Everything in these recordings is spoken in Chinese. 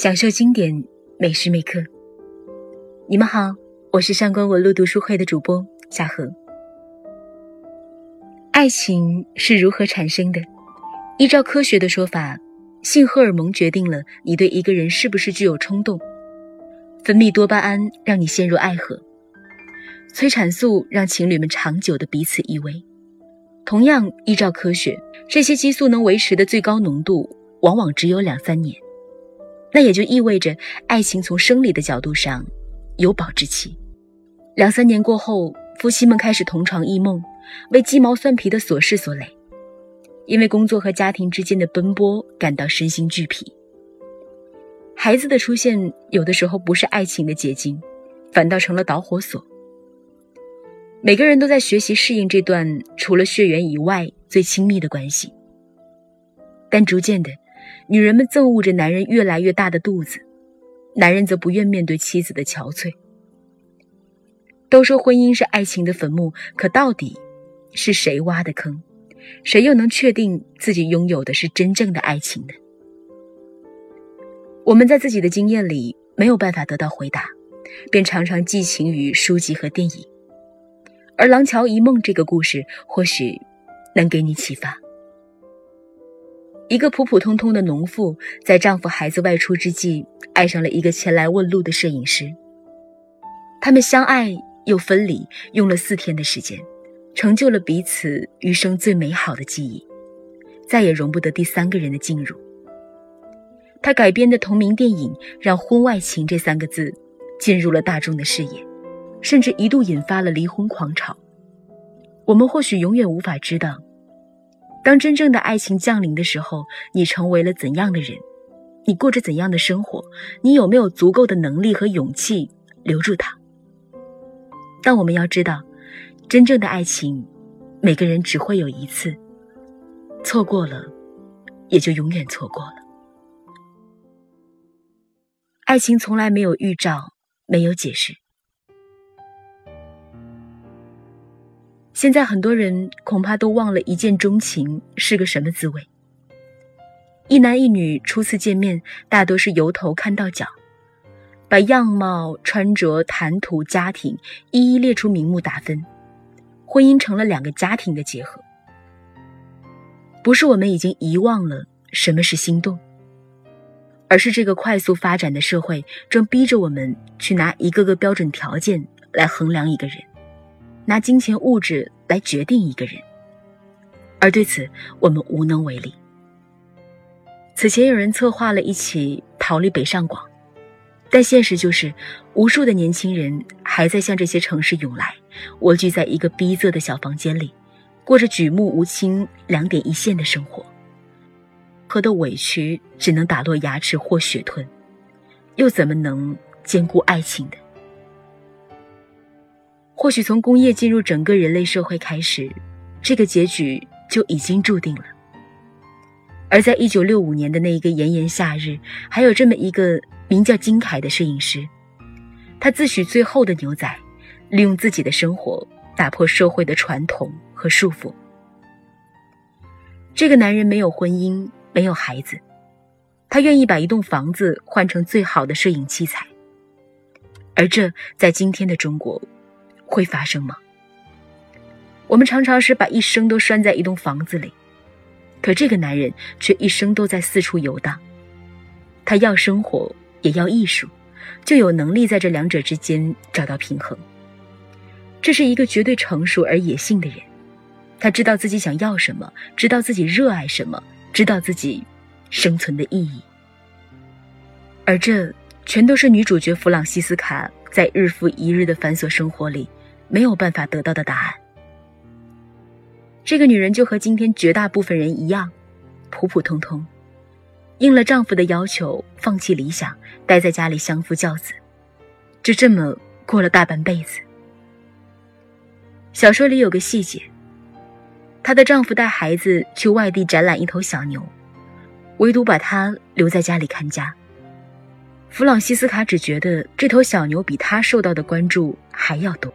享受经典每时每刻。你们好，我是上官文路读书会的主播夏荷。爱情是如何产生的？依照科学的说法，性荷尔蒙决定了你对一个人是不是具有冲动。分泌多巴胺让你陷入爱河，催产素让情侣们长久的彼此依偎。同样，依照科学，这些激素能维持的最高浓度往往只有两三年。那也就意味着，爱情从生理的角度上有保质期。两三年过后，夫妻们开始同床异梦，为鸡毛蒜皮的琐事所累，因为工作和家庭之间的奔波感到身心俱疲。孩子的出现，有的时候不是爱情的结晶，反倒成了导火索。每个人都在学习适应这段除了血缘以外最亲密的关系，但逐渐的。女人们憎恶着男人越来越大的肚子，男人则不愿面对妻子的憔悴。都说婚姻是爱情的坟墓，可到底是谁挖的坑？谁又能确定自己拥有的是真正的爱情呢？我们在自己的经验里没有办法得到回答，便常常寄情于书籍和电影。而《廊桥遗梦》这个故事，或许能给你启发。一个普普通通的农妇，在丈夫孩子外出之际，爱上了一个前来问路的摄影师。他们相爱又分离，用了四天的时间，成就了彼此余生最美好的记忆，再也容不得第三个人的进入。他改编的同名电影，让“婚外情”这三个字进入了大众的视野，甚至一度引发了离婚狂潮。我们或许永远无法知道。当真正的爱情降临的时候，你成为了怎样的人？你过着怎样的生活？你有没有足够的能力和勇气留住他？但我们要知道，真正的爱情，每个人只会有一次，错过了，也就永远错过了。爱情从来没有预兆，没有解释。现在很多人恐怕都忘了一见钟情是个什么滋味。一男一女初次见面，大多是由头看到脚，把样貌、穿着、谈吐、家庭一一列出名目打分，婚姻成了两个家庭的结合。不是我们已经遗忘了什么是心动，而是这个快速发展的社会正逼着我们去拿一个个标准条件来衡量一个人。拿金钱物质来决定一个人，而对此我们无能为力。此前有人策划了一起逃离北上广，但现实就是，无数的年轻人还在向这些城市涌来，蜗居在一个逼仄的小房间里，过着举目无亲、两点一线的生活。和的委屈只能打落牙齿或血吞，又怎么能兼顾爱情的？或许从工业进入整个人类社会开始，这个结局就已经注定了。而在一九六五年的那一个炎炎夏日，还有这么一个名叫金凯的摄影师，他自诩最后的牛仔，利用自己的生活打破社会的传统和束缚。这个男人没有婚姻，没有孩子，他愿意把一栋房子换成最好的摄影器材，而这在今天的中国。会发生吗？我们常常是把一生都拴在一栋房子里，可这个男人却一生都在四处游荡。他要生活，也要艺术，就有能力在这两者之间找到平衡。这是一个绝对成熟而野性的人，他知道自己想要什么，知道自己热爱什么，知道自己生存的意义。而这全都是女主角弗朗西斯卡在日复一日的繁琐生活里。没有办法得到的答案。这个女人就和今天绝大部分人一样，普普通通，应了丈夫的要求，放弃理想，待在家里相夫教子，就这么过了大半辈子。小说里有个细节，她的丈夫带孩子去外地展览一头小牛，唯独把她留在家里看家。弗朗西斯卡只觉得这头小牛比她受到的关注还要多。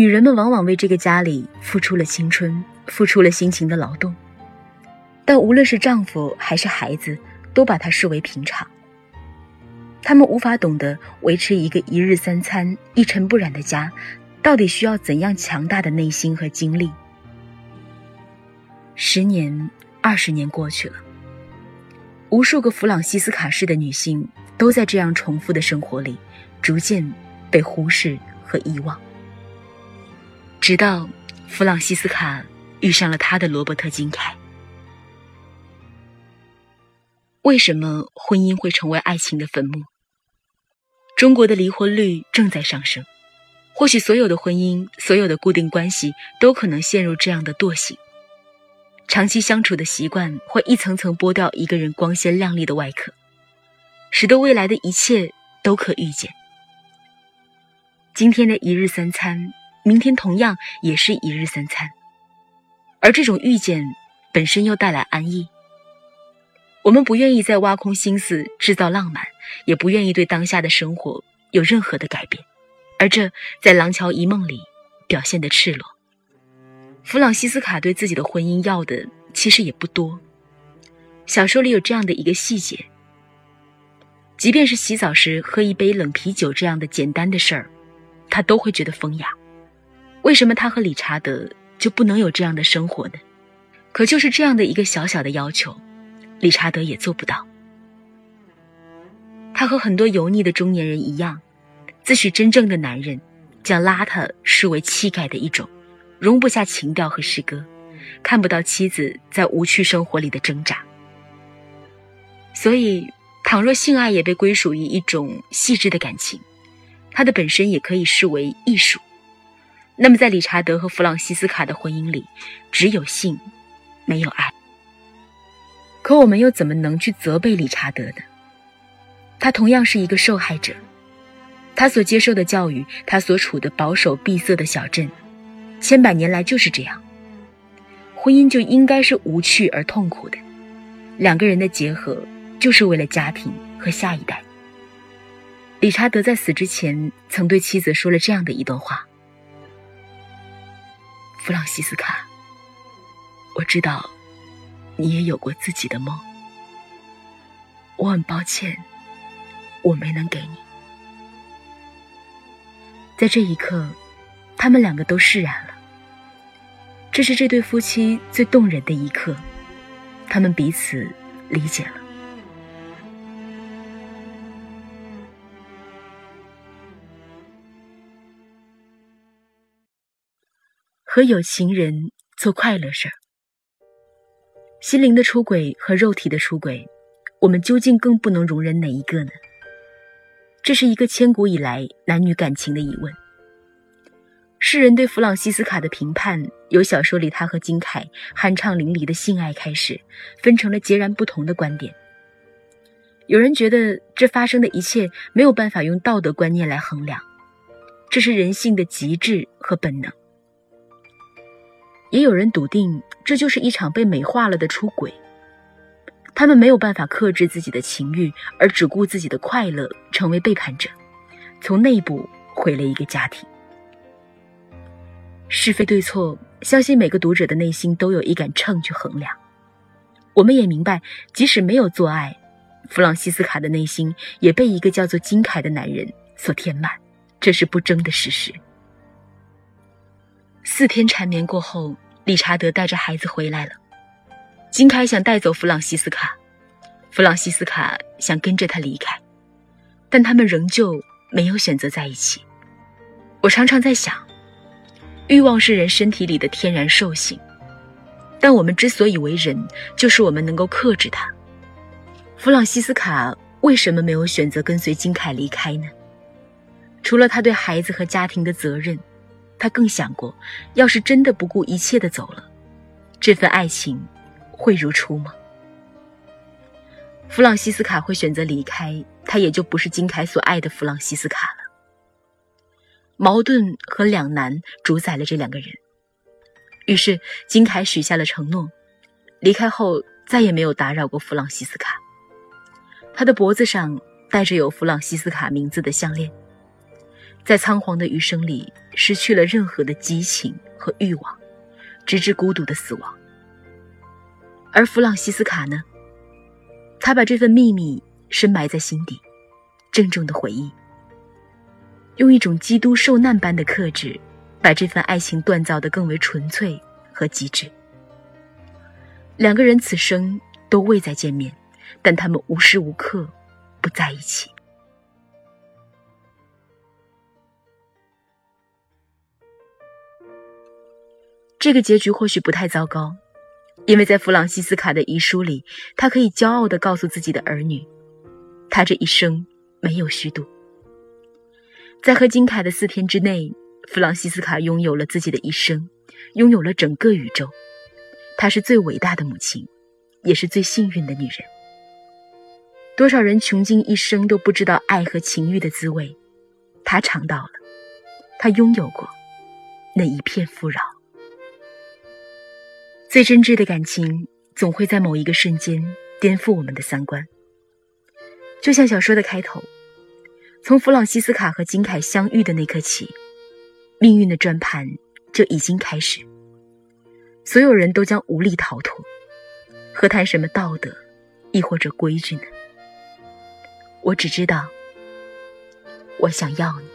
女人们往往为这个家里付出了青春，付出了辛勤的劳动，但无论是丈夫还是孩子，都把她视为平常。他们无法懂得维持一个一日三餐、一尘不染的家，到底需要怎样强大的内心和精力。十年、二十年过去了，无数个弗朗西斯卡式的女性都在这样重复的生活里，逐渐被忽视和遗忘，直到弗朗西斯卡遇上了他的罗伯特金凯。为什么婚姻会成为爱情的坟墓？中国的离婚率正在上升，或许所有的婚姻、所有的固定关系都可能陷入这样的惰性。长期相处的习惯会一层层剥掉一个人光鲜亮丽的外壳，使得未来的一切都可预见。今天的一日三餐，明天同样也是一日三餐，而这种遇见本身又带来安逸。我们不愿意再挖空心思制造浪漫，也不愿意对当下的生活有任何的改变，而这在《廊桥遗梦》里表现的赤裸。弗朗西斯卡对自己的婚姻要的其实也不多。小说里有这样的一个细节：即便是洗澡时喝一杯冷啤酒这样的简单的事儿，他都会觉得风雅。为什么他和理查德就不能有这样的生活呢？可就是这样的一个小小的要求。理查德也做不到。他和很多油腻的中年人一样，自诩真正的男人，将邋遢视为气概的一种，容不下情调和诗歌，看不到妻子在无趣生活里的挣扎。所以，倘若性爱也被归属于一种细致的感情，它的本身也可以视为艺术。那么，在理查德和弗朗西斯卡的婚姻里，只有性，没有爱。可我们又怎么能去责备理查德呢？他同样是一个受害者，他所接受的教育，他所处的保守闭塞的小镇，千百年来就是这样。婚姻就应该是无趣而痛苦的，两个人的结合就是为了家庭和下一代。理查德在死之前曾对妻子说了这样的一段话：“弗朗西斯卡，我知道。”你也有过自己的梦，我很抱歉，我没能给你。在这一刻，他们两个都释然了。这是这对夫妻最动人的一刻，他们彼此理解了。和有情人做快乐事儿。心灵的出轨和肉体的出轨，我们究竟更不能容忍哪一个呢？这是一个千古以来男女感情的疑问。世人对弗朗西斯卡的评判，由小说里他和金凯酣畅淋漓的性爱开始，分成了截然不同的观点。有人觉得这发生的一切没有办法用道德观念来衡量，这是人性的极致和本能。也有人笃定这就是一场被美化了的出轨，他们没有办法克制自己的情欲，而只顾自己的快乐，成为背叛者，从内部毁了一个家庭。是非对错，相信每个读者的内心都有一杆秤去衡量。我们也明白，即使没有做爱，弗朗西斯卡的内心也被一个叫做金凯的男人所填满，这是不争的事实。四天缠绵过后，理查德带着孩子回来了。金凯想带走弗朗西斯卡，弗朗西斯卡想跟着他离开，但他们仍旧没有选择在一起。我常常在想，欲望是人身体里的天然兽性，但我们之所以为人，就是我们能够克制它。弗朗西斯卡为什么没有选择跟随金凯离开呢？除了他对孩子和家庭的责任。他更想过，要是真的不顾一切的走了，这份爱情会如初吗？弗朗西斯卡会选择离开，他也就不是金凯所爱的弗朗西斯卡了。矛盾和两难主宰了这两个人。于是金凯许下了承诺，离开后再也没有打扰过弗朗西斯卡。他的脖子上戴着有弗朗西斯卡名字的项链。在仓皇的余生里，失去了任何的激情和欲望，直至孤独的死亡。而弗朗西斯卡呢？他把这份秘密深埋在心底，郑重的回忆，用一种基督受难般的克制，把这份爱情锻造得更为纯粹和极致。两个人此生都未再见面，但他们无时无刻不在一起。这个结局或许不太糟糕，因为在弗朗西斯卡的遗书里，他可以骄傲地告诉自己的儿女，他这一生没有虚度。在和金凯的四天之内，弗朗西斯卡拥有了自己的一生，拥有了整个宇宙。她是最伟大的母亲，也是最幸运的女人。多少人穷尽一生都不知道爱和情欲的滋味，她尝到了，她拥有过那一片富饶。最真挚的感情，总会在某一个瞬间颠覆我们的三观。就像小说的开头，从弗朗西斯卡和金凯相遇的那刻起，命运的转盘就已经开始。所有人都将无力逃脱，何谈什么道德，亦或者规矩呢？我只知道，我想要你。